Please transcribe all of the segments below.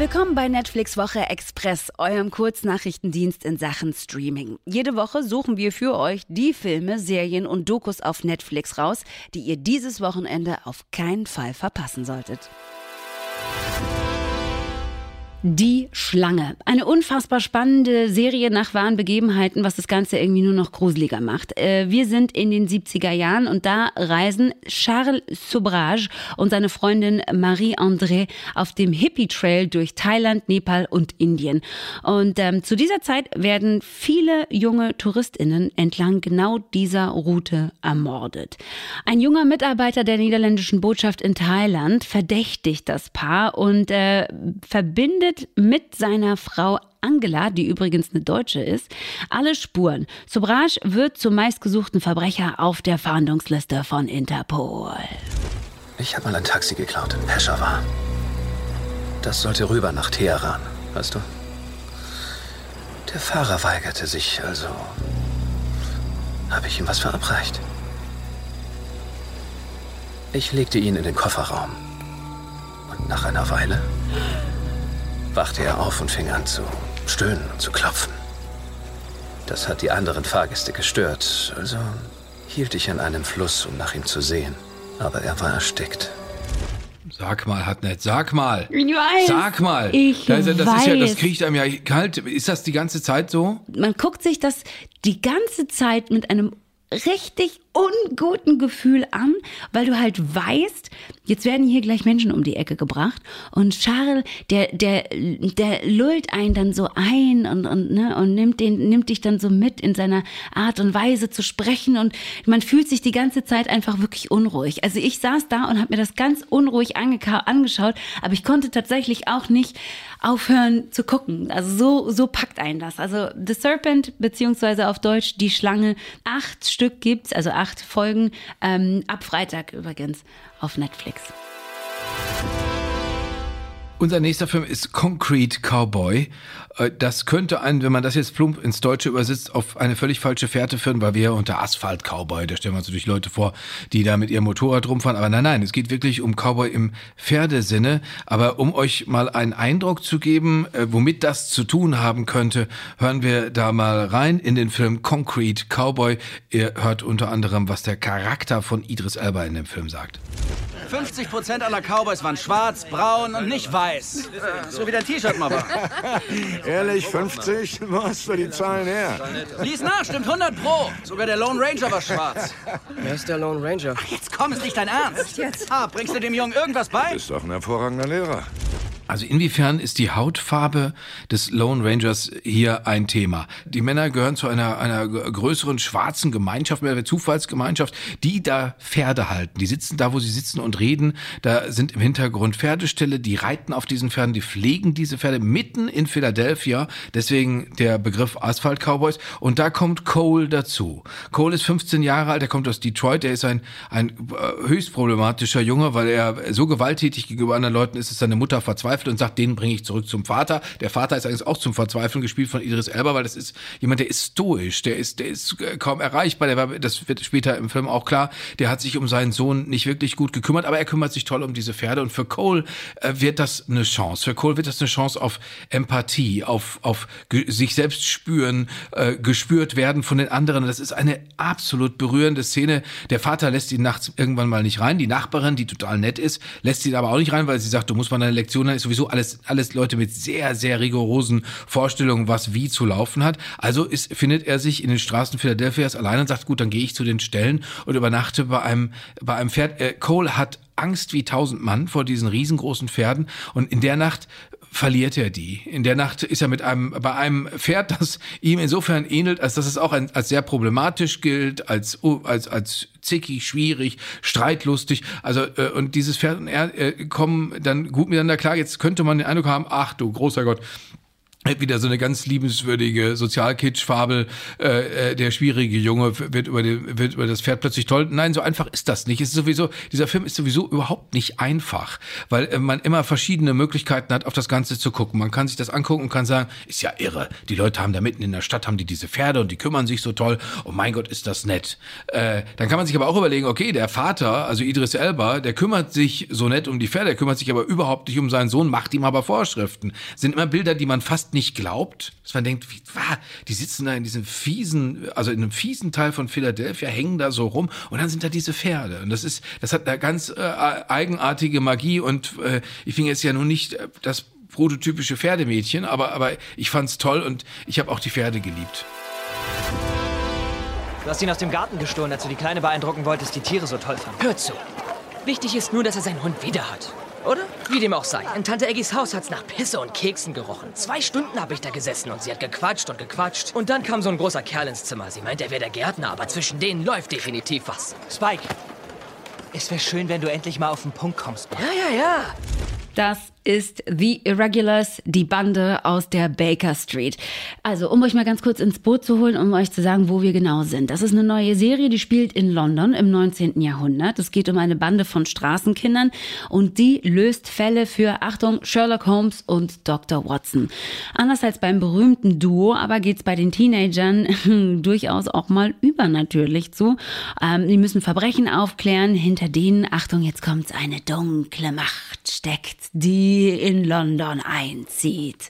Willkommen bei Netflix Woche Express, eurem Kurznachrichtendienst in Sachen Streaming. Jede Woche suchen wir für euch die Filme, Serien und Dokus auf Netflix raus, die ihr dieses Wochenende auf keinen Fall verpassen solltet. Die Schlange. Eine unfassbar spannende Serie nach wahren Begebenheiten, was das Ganze irgendwie nur noch gruseliger macht. Äh, wir sind in den 70er Jahren und da reisen Charles Sobrage und seine Freundin Marie-André auf dem Hippie-Trail durch Thailand, Nepal und Indien. Und ähm, zu dieser Zeit werden viele junge TouristInnen entlang genau dieser Route ermordet. Ein junger Mitarbeiter der niederländischen Botschaft in Thailand verdächtigt das Paar und äh, verbindet findet mit seiner Frau Angela, die übrigens eine Deutsche ist, alle Spuren. Sobrage wird zum meistgesuchten Verbrecher auf der Fahndungsliste von Interpol. Ich habe mal ein Taxi geklaut in Peshawar. Das sollte rüber nach Teheran, weißt du? Der Fahrer weigerte sich, also habe ich ihm was verabreicht. Ich legte ihn in den Kofferraum. Und nach einer Weile wachte er auf und fing an zu stöhnen und zu klopfen. Das hat die anderen Fahrgäste gestört, also hielt ich an einem Fluss, um nach ihm zu sehen. Aber er war erstickt. Sag mal, hat nicht. Sag mal. Ich weiß. Sag mal. Ich das, das weiß. Ist ja, das kriegt einem ja kalt. Ist das die ganze Zeit so? Man guckt sich das die ganze Zeit mit einem richtig unguten Gefühl an, weil du halt weißt, jetzt werden hier gleich Menschen um die Ecke gebracht und Charles, der, der, der lullt einen dann so ein und, und, ne, und nimmt, den, nimmt dich dann so mit in seiner Art und Weise zu sprechen und man fühlt sich die ganze Zeit einfach wirklich unruhig. Also ich saß da und habe mir das ganz unruhig angeschaut, aber ich konnte tatsächlich auch nicht aufhören zu gucken. Also so, so packt einen das. Also The Serpent, beziehungsweise auf Deutsch Die Schlange, acht Stück gibt's, also acht Folgen, ähm, ab Freitag übrigens auf Netflix. Unser nächster Film ist Concrete Cowboy. Äh, Das könnte einen, wenn man das jetzt plump ins Deutsche übersetzt, auf eine völlig falsche Fährte führen, weil wir ja unter Asphalt Cowboy, da stellen wir uns natürlich Leute vor, die da mit ihrem Motorrad rumfahren. Aber nein, nein, es geht wirklich um Cowboy im Pferdesinne. Aber um euch mal einen Eindruck zu geben, äh, womit das zu tun haben könnte, hören wir da mal rein in den Film Concrete Cowboy. Ihr hört unter anderem, was der Charakter von Idris Elba in dem Film sagt. 50% aller Cowboys waren schwarz, braun und nicht weiß. So wie dein T-Shirt mal war. Ehrlich, 50? Wo hast du die Zahlen her? Lies nach, stimmt 100 pro. Sogar der Lone Ranger war schwarz. Wer ist der Lone Ranger? Ach, jetzt komm, ist nicht dein Ernst. Jetzt. Ah, bringst du dem Jungen irgendwas bei? Ist doch ein hervorragender Lehrer. Also inwiefern ist die Hautfarbe des Lone Rangers hier ein Thema? Die Männer gehören zu einer, einer größeren schwarzen Gemeinschaft, mehr Zufallsgemeinschaft, die da Pferde halten. Die sitzen da, wo sie sitzen und reden. Da sind im Hintergrund Pferdeställe, die reiten auf diesen Pferden, die pflegen diese Pferde mitten in Philadelphia. Deswegen der Begriff Asphalt Cowboys. Und da kommt Cole dazu. Cole ist 15 Jahre alt, er kommt aus Detroit. Er ist ein, ein äh, höchst problematischer Junge, weil er so gewalttätig gegenüber anderen Leuten ist, dass seine Mutter verzweifelt und sagt, den bringe ich zurück zum Vater. Der Vater ist eigentlich auch zum Verzweifeln gespielt von Idris Elba, weil das ist jemand, der ist stoisch, der ist, der ist äh, kaum erreichbar. Der war, das wird später im Film auch klar. Der hat sich um seinen Sohn nicht wirklich gut gekümmert, aber er kümmert sich toll um diese Pferde. Und für Cole äh, wird das eine Chance. Für Cole wird das eine Chance auf Empathie, auf, auf sich selbst spüren, äh, gespürt werden von den anderen. Das ist eine absolut berührende Szene. Der Vater lässt ihn nachts irgendwann mal nicht rein. Die Nachbarin, die total nett ist, lässt ihn aber auch nicht rein, weil sie sagt, du musst mal deine Lektion, dann ist sowieso alles, alles Leute mit sehr, sehr rigorosen Vorstellungen, was wie zu laufen hat. Also ist, findet er sich in den Straßen Philadelphias allein und sagt, gut, dann gehe ich zu den Stellen und übernachte bei einem, bei einem Pferd. Äh, Cole hat Angst wie tausend Mann vor diesen riesengroßen Pferden und in der Nacht verliert er die. In der Nacht ist er mit einem, bei einem Pferd, das ihm insofern ähnelt, als dass es auch ein, als sehr problematisch gilt, als, als, als zickig, schwierig, streitlustig. Also, äh, und dieses Pferd und er äh, kommen dann gut miteinander klar. Jetzt könnte man den Eindruck haben, ach du großer Gott, wieder so eine ganz liebenswürdige Sozialkitsch-Fabel, äh, äh, der schwierige Junge wird über, den, wird über das Pferd plötzlich toll. Nein, so einfach ist das nicht. Es ist sowieso, dieser Film ist sowieso überhaupt nicht einfach, weil äh, man immer verschiedene Möglichkeiten hat, auf das Ganze zu gucken. Man kann sich das angucken und kann sagen, ist ja irre. Die Leute haben da mitten in der Stadt, haben die diese Pferde und die kümmern sich so toll. Oh mein Gott, ist das nett. Äh, dann kann man sich aber auch überlegen, okay, der Vater, also Idris Elba, der kümmert sich so nett um die Pferde, der kümmert sich aber überhaupt nicht um seinen Sohn, macht ihm aber Vorschriften. Sind immer Bilder, die man fast nicht glaubt, dass man denkt, wie, war, die sitzen da in diesem fiesen, also in einem fiesen Teil von Philadelphia, hängen da so rum und dann sind da diese Pferde. Und das ist, das hat eine ganz äh, eigenartige Magie und äh, ich finde jetzt ja nun nicht äh, das prototypische Pferdemädchen, aber, aber ich fand's toll und ich habe auch die Pferde geliebt. Du hast ihn aus dem Garten gestohlen, als du die Kleine beeindrucken wolltest, die Tiere so toll fand. Hör zu. Wichtig ist nur, dass er seinen Hund wieder hat. Oder? Wie dem auch sei. In Tante Eggis Haus hat's nach Pisse und Keksen gerochen. Zwei Stunden habe ich da gesessen und sie hat gequatscht und gequatscht. Und dann kam so ein großer Kerl ins Zimmer. Sie meint, er wäre der Gärtner, aber zwischen denen läuft definitiv was. Spike, es wäre schön, wenn du endlich mal auf den Punkt kommst. Ja, ja, ja. Das ist The Irregulars, die Bande aus der Baker Street. Also, um euch mal ganz kurz ins Boot zu holen, um euch zu sagen, wo wir genau sind. Das ist eine neue Serie, die spielt in London im 19. Jahrhundert. Es geht um eine Bande von Straßenkindern und die löst Fälle für, Achtung, Sherlock Holmes und Dr. Watson. Anders als beim berühmten Duo, aber geht's bei den Teenagern durchaus auch mal übernatürlich zu. Ähm, die müssen Verbrechen aufklären, hinter denen, Achtung, jetzt kommt's, eine dunkle Macht steckt, die in London einzieht.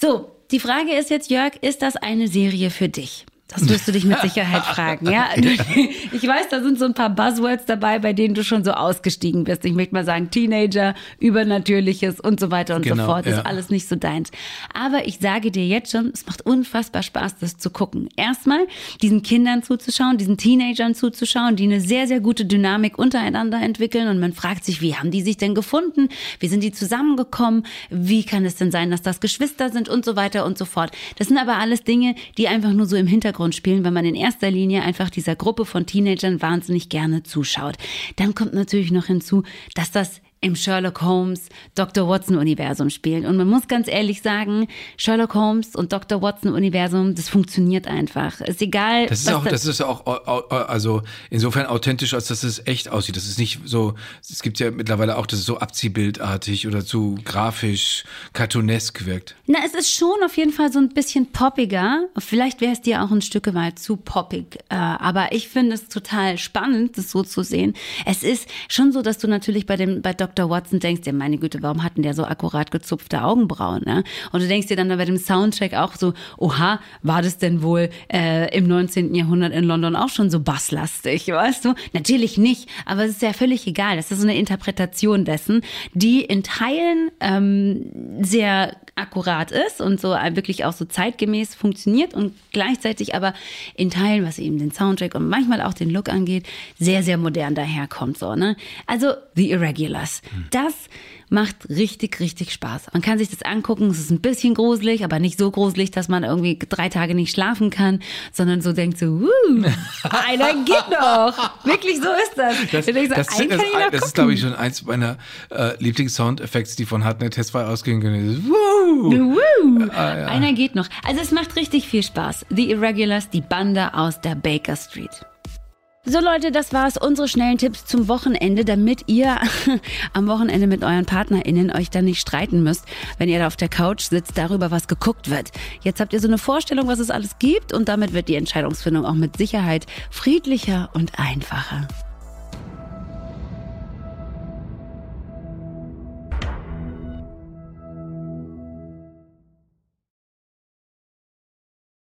So, die Frage ist jetzt, Jörg, ist das eine Serie für dich? Das wirst du dich mit Sicherheit fragen, ja? Ich weiß, da sind so ein paar Buzzwords dabei, bei denen du schon so ausgestiegen bist. Ich möchte mal sagen, Teenager, Übernatürliches und so weiter und genau, so fort. Das ja. ist alles nicht so deins. Aber ich sage dir jetzt schon, es macht unfassbar Spaß, das zu gucken. Erstmal diesen Kindern zuzuschauen, diesen Teenagern zuzuschauen, die eine sehr, sehr gute Dynamik untereinander entwickeln. Und man fragt sich, wie haben die sich denn gefunden? Wie sind die zusammengekommen? Wie kann es denn sein, dass das Geschwister sind und so weiter und so fort? Das sind aber alles Dinge, die einfach nur so im Hintergrund Hintergrund spielen, weil man in erster Linie einfach dieser Gruppe von Teenagern wahnsinnig gerne zuschaut. Dann kommt natürlich noch hinzu, dass das im Sherlock Holmes Dr. Watson Universum spielen. Und man muss ganz ehrlich sagen, Sherlock Holmes und Dr. Watson Universum, das funktioniert einfach. Ist egal. Das ist auch, das ist auch, also insofern authentisch, als dass es echt aussieht. Das ist nicht so, es gibt ja mittlerweile auch, dass es so abziehbildartig oder zu grafisch, cartoonesk wirkt. Na, es ist schon auf jeden Fall so ein bisschen poppiger. Vielleicht wäre es dir auch ein Stück weit zu poppig. Äh, aber ich finde es total spannend, das so zu sehen. Es ist schon so, dass du natürlich bei dem, bei Dr. Dr. Watson denkst dir, meine Güte, warum hatten der so akkurat gezupfte Augenbrauen? Ne? Und du denkst dir dann bei dem Soundtrack auch so, oha, war das denn wohl äh, im 19. Jahrhundert in London auch schon so basslastig, weißt du? Natürlich nicht, aber es ist ja völlig egal. Das ist so eine Interpretation dessen, die in Teilen ähm, sehr akkurat ist und so wirklich auch so zeitgemäß funktioniert und gleichzeitig aber in Teilen, was eben den Soundtrack und manchmal auch den Look angeht, sehr, sehr modern daherkommt. So, ne? Also The Irregulars. Das macht richtig, richtig Spaß. Man kann sich das angucken, es ist ein bisschen gruselig, aber nicht so gruselig, dass man irgendwie drei Tage nicht schlafen kann, sondern so denkt so, wuh, einer geht noch. Wirklich so ist das. Das, so, das, das, das ist, glaube ich, schon eins meiner äh, Lieblings-Soundeffekte, die von Hartnett Test 2 ausgehen können. Wuh. Wuh. Ah, ja. Einer geht noch. Also es macht richtig viel Spaß. The Irregulars, die Bande aus der Baker Street. So Leute, das war's. Unsere schnellen Tipps zum Wochenende, damit ihr am Wochenende mit euren PartnerInnen euch dann nicht streiten müsst, wenn ihr da auf der Couch sitzt, darüber, was geguckt wird. Jetzt habt ihr so eine Vorstellung, was es alles gibt und damit wird die Entscheidungsfindung auch mit Sicherheit friedlicher und einfacher.